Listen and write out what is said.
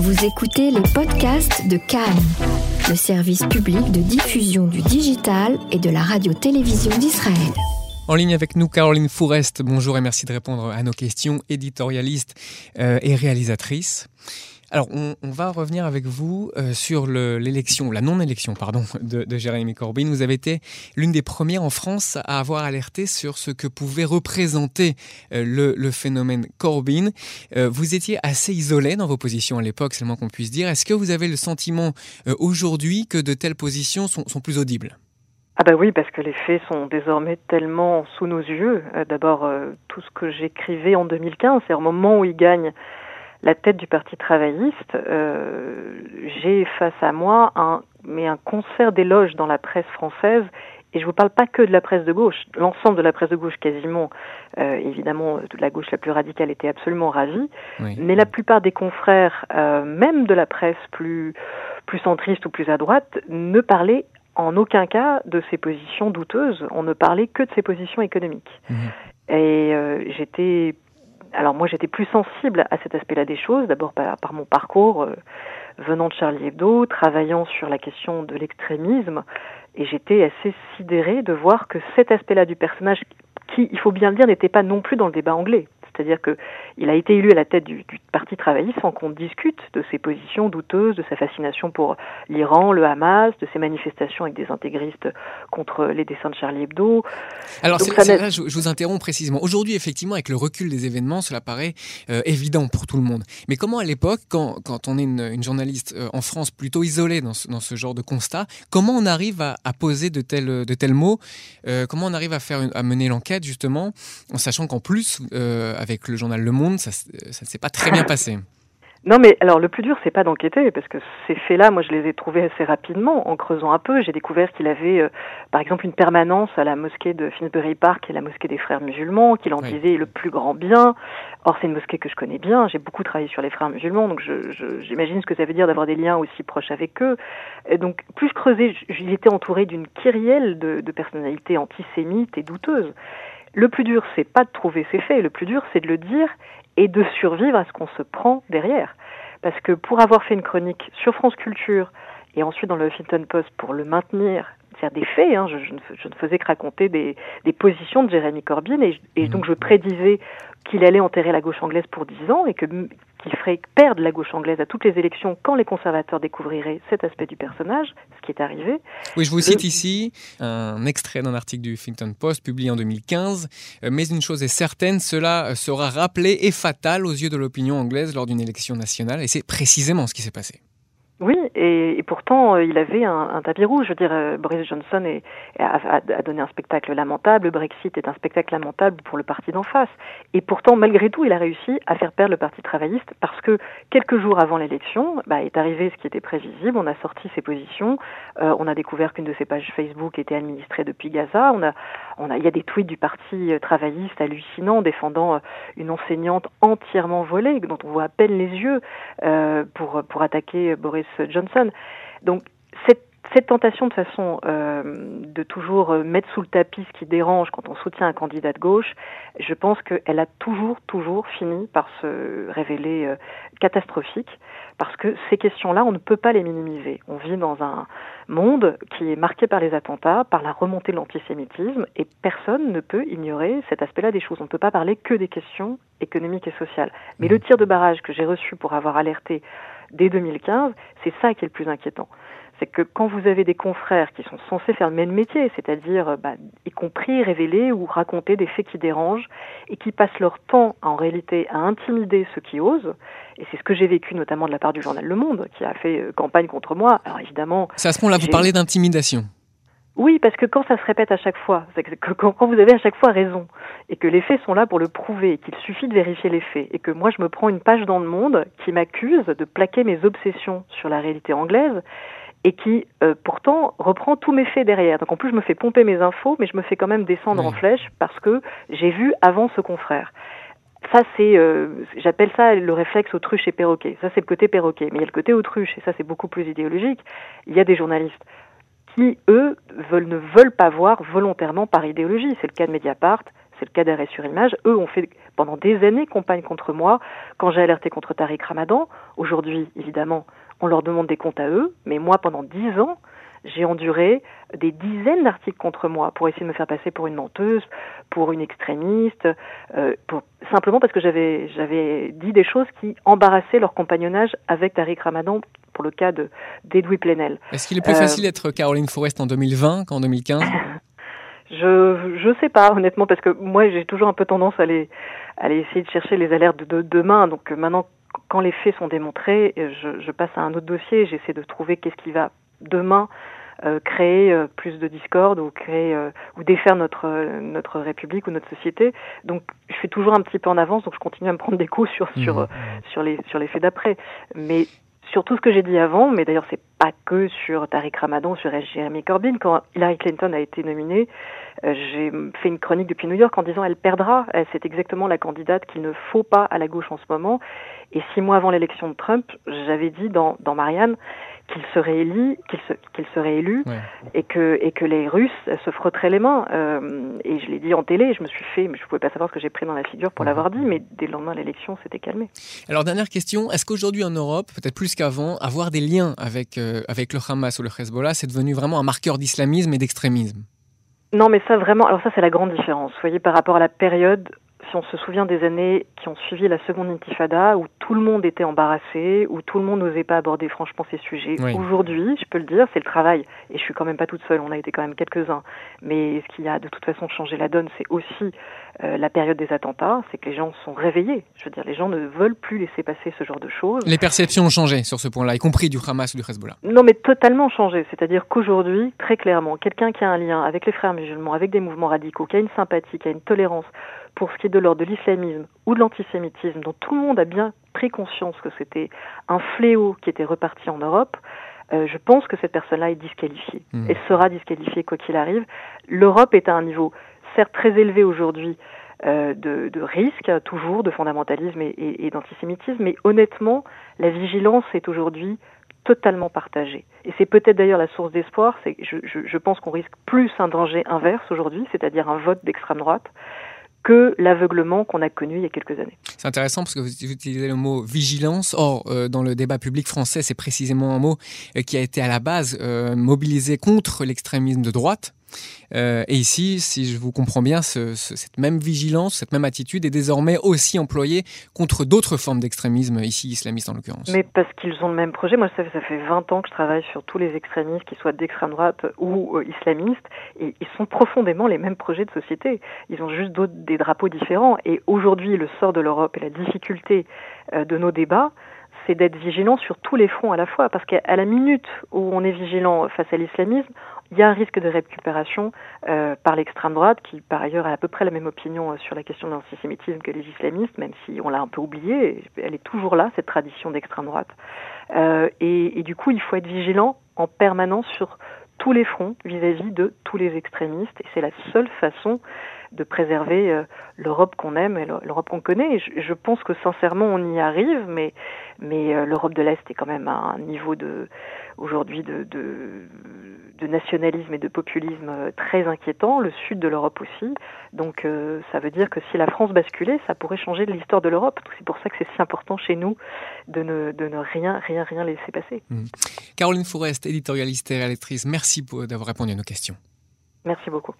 Vous écoutez les podcasts de Cannes, le service public de diffusion du digital et de la radio-télévision d'Israël. En ligne avec nous, Caroline Fourest. Bonjour et merci de répondre à nos questions, éditorialiste euh, et réalisatrice. Alors, on, va revenir avec vous euh, sur l'élection, la non-élection, pardon, de, de, Jérémy Corbyn. Vous avez été l'une des premières en France à avoir alerté sur ce que pouvait représenter euh, le, phénomène Corbyn. Euh, vous étiez assez isolé dans vos positions à l'époque, c'est le moins qu'on puisse dire. Est-ce que vous avez le sentiment aujourd'hui que de telles positions sont, plus audibles? Ah bah oui, parce que les faits sont désormais tellement sous nos yeux. D'abord, tout ce que j'écrivais en 2015, c'est au moment où il gagne la tête du Parti travailliste, euh, j'ai face à moi un, mais un concert d'éloges dans la presse française. Et je ne vous parle pas que de la presse de gauche, l'ensemble de la presse de gauche quasiment, euh, évidemment, de la gauche la plus radicale était absolument ravie, mais la plupart des confrères, euh, même de la presse plus, plus centriste ou plus à droite, ne parlaient en aucun cas de ces positions douteuses, on ne parlait que de ses positions économiques. Mmh. Et euh, j'étais alors moi j'étais plus sensible à cet aspect-là des choses, d'abord par, mon parcours euh, venant de Charlie Hebdo, travaillant sur la question de l'extrémisme, et j'étais assez sidérée de voir que cet aspect-là du personnage, qui, il faut bien le dire, n'était pas non plus dans le débat anglais. C'est-à-dire qu'il a été élu à la tête du, Parti travailliste sans qu'on discute de ses positions douteuses, de sa fascination pour l'Iran, le Hamas, de ses manifestations avec des intégristes contre les dessins de Charlie Hebdo. Alors là, je, vous interromps précisément. Aujourd'hui, effectivement, avec le recul des événements, cela paraît euh, évident pour tout le monde. Mais comment à l'époque, quand, quand, on est une, journaliste euh, en France plutôt isolée dans ce, dans ce, genre de constat, comment on arrive à, poser de tels, de tels mots euh, Comment on arrive à, faire à mener l'enquête, justement, en sachant qu'en plus, avec le journal Le Monde, ça, ne s'est pas très bien passé. Non, mais alors le plus dur, c'est pas d'enquêter, parce que ces faits-là, moi, je les ai trouvés assez rapidement en creusant un peu. J'ai découvert qu'il avait, euh, par exemple, une permanence à la mosquée de Finsbury Park, qui est la mosquée des frères musulmans, qu'il en disait le plus grand bien. Or, c'est une mosquée que je connais bien. J'ai beaucoup travaillé sur les frères musulmans, donc j'imagine ce que ça veut dire d'avoir des liens aussi proches avec eux. Et donc, plus je creusais, j'étais entouré d'une kyrielle de, de personnalités antisémites et douteuses. Le plus dur, c'est pas de trouver ses faits, le plus dur, c'est de le dire et de survivre à ce qu'on se prend derrière. Parce que pour avoir fait une chronique sur France Culture et ensuite dans le Huffington Post pour le maintenir, c'est-à-dire des faits, hein, je, ne, faisais que raconter des, positions de Jérémy Corbyn et, et donc je prédisais qu'il allait enterrer la gauche anglaise pour dix ans et que qu'il ferait perdre la gauche anglaise à toutes les élections quand les conservateurs découvriraient cet aspect du personnage, ce qui est arrivé. Oui, je vous cite ici un extrait d'un article du Huffington Post publié en 2015. Euh, mais une chose est certaine, cela sera rappelé et fatal aux yeux de l'opinion anglaise lors d'une élection nationale. Et c'est précisément ce qui s'est passé. Oui, et, pourtant euh, il avait un, un, tapis rouge. Je veux dire, euh, Boris Johnson est, a, a, donné un spectacle lamentable. Le Brexit est un spectacle lamentable pour le parti d'en face. Et pourtant, malgré tout, il a réussi à faire perdre le parti travailliste parce que quelques jours avant l'élection, bah, est arrivé ce qui était prévisible. On a sorti ses positions. Euh, on a découvert qu'une de ses pages Facebook était administrée depuis Gaza. On a, on a, il y a des tweets du parti travailliste hallucinants défendant une enseignante entièrement volée dont on voit à peine les yeux pour pour attaquer Boris Johnson. Donc cette, tentation de façon euh, de toujours euh, mettre sous le tapis ce qui dérange quand on soutient un candidat de gauche, je pense qu'elle a toujours, toujours fini par se révéler euh, catastrophique parce que ces questions-là, on ne peut pas les minimiser. On vit dans un monde qui est marqué par les attentats, par la remontée de l'antisémitisme, et personne ne peut ignorer cet aspect-là des choses. On ne peut pas parler que des questions économiques et sociales. Mais mmh. le tir de barrage que j'ai reçu pour avoir alerté dès 2015, c'est ça qui est le plus inquiétant. C'est que quand vous avez des confrères qui sont censés faire le même métier, c'est-à-dire bah, y compris révéler ou raconter des faits qui dérangent, et qui passent leur temps en réalité à intimider ceux qui osent, et c'est ce que j'ai vécu notamment de la part du journal Le Monde, qui a fait euh, campagne contre moi. Alors évidemment... C'est à ce moment-là, vous parlez d'intimidation oui, parce que quand ça se répète à chaque fois, que quand vous avez à chaque fois raison, et que les faits sont là pour le prouver, qu'il suffit de vérifier les faits, et que moi je me prends une page dans le monde qui m'accuse de plaquer mes obsessions sur la réalité anglaise, et qui euh, pourtant reprend tous mes faits derrière. Donc en plus je me fais pomper mes infos, mais je me fais quand même descendre en flèche parce que j'ai vu avant ce confrère. Ça, c'est, euh, j'appelle ça le réflexe autruche et perroquet. Ça, c'est le côté perroquet. Mais il y a le côté autruche, et ça, c'est beaucoup plus idéologique. Il y a des journalistes qui, eux, ne veulent pas voir volontairement par idéologie. C'est le cas de Mediapart, c'est le cas d'arrêt sur image. Eux ont fait pendant des années campagne contre moi quand j'ai alerté contre Tariq Ramadan. Aujourd'hui, évidemment, on leur demande des comptes à eux, mais moi, pendant dix ans, j'ai enduré des dizaines d'articles contre moi pour essayer de me faire passer pour une menteuse, pour une extrémiste, euh, pour, simplement parce que j'avais j'avais dit des choses qui embarrassaient leur compagnonnage avec Tariq Ramadan pour le cas de d'Edoui Plenel. Est-ce qu'il est plus euh, facile d'être Caroline Forest en 2020 qu'en 2015 Je je sais pas honnêtement parce que moi j'ai toujours un peu tendance à aller à aller essayer de chercher les alertes de, demain donc euh, maintenant quand les faits sont démontrés, je, je passe à un autre dossier, j'essaie de trouver qu'est-ce qui va demain euh, créer euh, plus de discorde ou créer euh, ou défaire notre notre république ou notre société. Donc je fais toujours un petit peu en avance, donc je continue à me prendre des coups sur sur mmh. sur les sur les faits d'après. Mais sur tout ce que j'ai dit avant, mais d'ailleurs c'est pas que sur Tariq Ramadan, sur Jeremy Corbyn. Quand Hillary Clinton a été nominée, j'ai fait une chronique depuis New York en disant elle perdra. C'est exactement la candidate qu'il ne faut pas à la gauche en ce moment. Et six mois avant l'élection de Trump, j'avais dit dans, dans Marianne qu'il serait élu, qu'il se, serait élu, et que et que les Russes se frotteraient les mains. Euh, et je l'ai dit en télé, je me suis fait, mais je pouvais pas savoir ce que j'ai pris dans la figure pour l'avoir dit, mais dès le lendemain de l'élection, c'était calmé. Alors dernière question, est-ce qu'aujourd'hui en Europe, peut-être plus qu'avant, avoir des liens avec euh, avec le Hamas ou le Hezbollah, c'est devenu vraiment un marqueur d'islamisme et d'extrémisme? Non, mais ça vraiment, alors ça c'est la grande différence. Vous voyez, par rapport à la période si on se souvient des années qui ont suivi la seconde intifada, où tout le monde était embarrassé, où tout le monde n'osait pas aborder franchement ces sujets. Aujourd'hui, je peux le dire, c'est le travail. Et je suis quand même pas toute seule, on a été quand même quelques-uns. Mais ce qui a de toute façon changé la donne, c'est aussi euh, la période des attentats, c'est que les gens sont réveillés. Je veux dire, les gens ne veulent plus laisser passer ce genre de choses. Les perceptions ont changé sur ce point-là, y compris du Hamas ou du Hezbollah. Non, mais totalement changé. C'est-à-dire qu'aujourd'hui, très clairement, quelqu'un qui a un lien avec les frères musulmans, avec des mouvements radicaux, qui a une sympathie, qui a une tolérance pour ce qui est de l'ordre de l'islamisme ou de l'antisémitisme, dont tout le monde a bien pris conscience que c'était un fléau qui était reparti en Europe, euh, je pense que cette personne-là est disqualifiée mmh. et sera disqualifiée quoi qu'il arrive. L'Europe est à un niveau certes très élevé aujourd'hui euh, de, de, risque, toujours, de fondamentalisme et, et, d'antisémitisme, mais honnêtement, la vigilance est aujourd'hui totalement partagée. Et c'est peut-être d'ailleurs la source d'espoir, c'est je, je, je pense qu'on risque plus un danger inverse aujourd'hui, c'est-à-dire un vote d'extrême droite, que l'aveuglement qu'on a connu il y a quelques années. C'est intéressant parce que vous utilisez le mot vigilance. Or, euh, dans le débat public français, c'est précisément un mot euh, qui a été à la base euh, mobilisé contre l'extrémisme de droite. Euh, et ici, si je vous comprends bien, cette même vigilance, cette même attitude est désormais aussi employée contre d'autres formes d'extrémisme, ici islamistes en l'occurrence. Mais parce qu'ils ont le même projet. Moi, ça ça fait 20 ans que je travaille sur tous les extrémistes, qu'ils soient d'extrême droite ou euh, islamistes, et ils sont profondément les mêmes projets de société. Ils ont juste des drapeaux différents. Et aujourd'hui, le sort de l'Europe et la difficulté euh, de nos débats, c'est d'être vigilant sur tous les fronts à la fois, parce qu'à la minute où on est vigilant face à l'islamisme, il y a un risque de récupération euh, par l'extrême droite, qui par ailleurs a à peu près la même opinion euh, sur la question de l'antisémitisme que les islamistes, même si on l'a un peu oublié, elle est toujours là, cette tradition d'extrême droite. Euh, et, et, du coup, il faut être vigilant en permanence sur tous les fronts vis-à-vis de tous les extrémistes, et c'est la seule façon de préserver euh, l'Europe qu'on aime et l'Europe qu'on connaît. Et je, pense que sincèrement on y arrive, mais mais euh, l'Europe de l'Est est quand même à un niveau de aujourd'hui de, de, de, nationalisme et de populisme euh, très inquiétant. Le sud de l'Europe aussi. Donc ça veut dire que si la France basculait, ça pourrait changer l'histoire de l'Europe. C'est pour ça que c'est si important chez nous de ne, de ne rien rien rien laisser passer. Mmh. Caroline Forest, éditorialiste et réalisatrice, merci d'avoir répondu à nos questions. Merci beaucoup.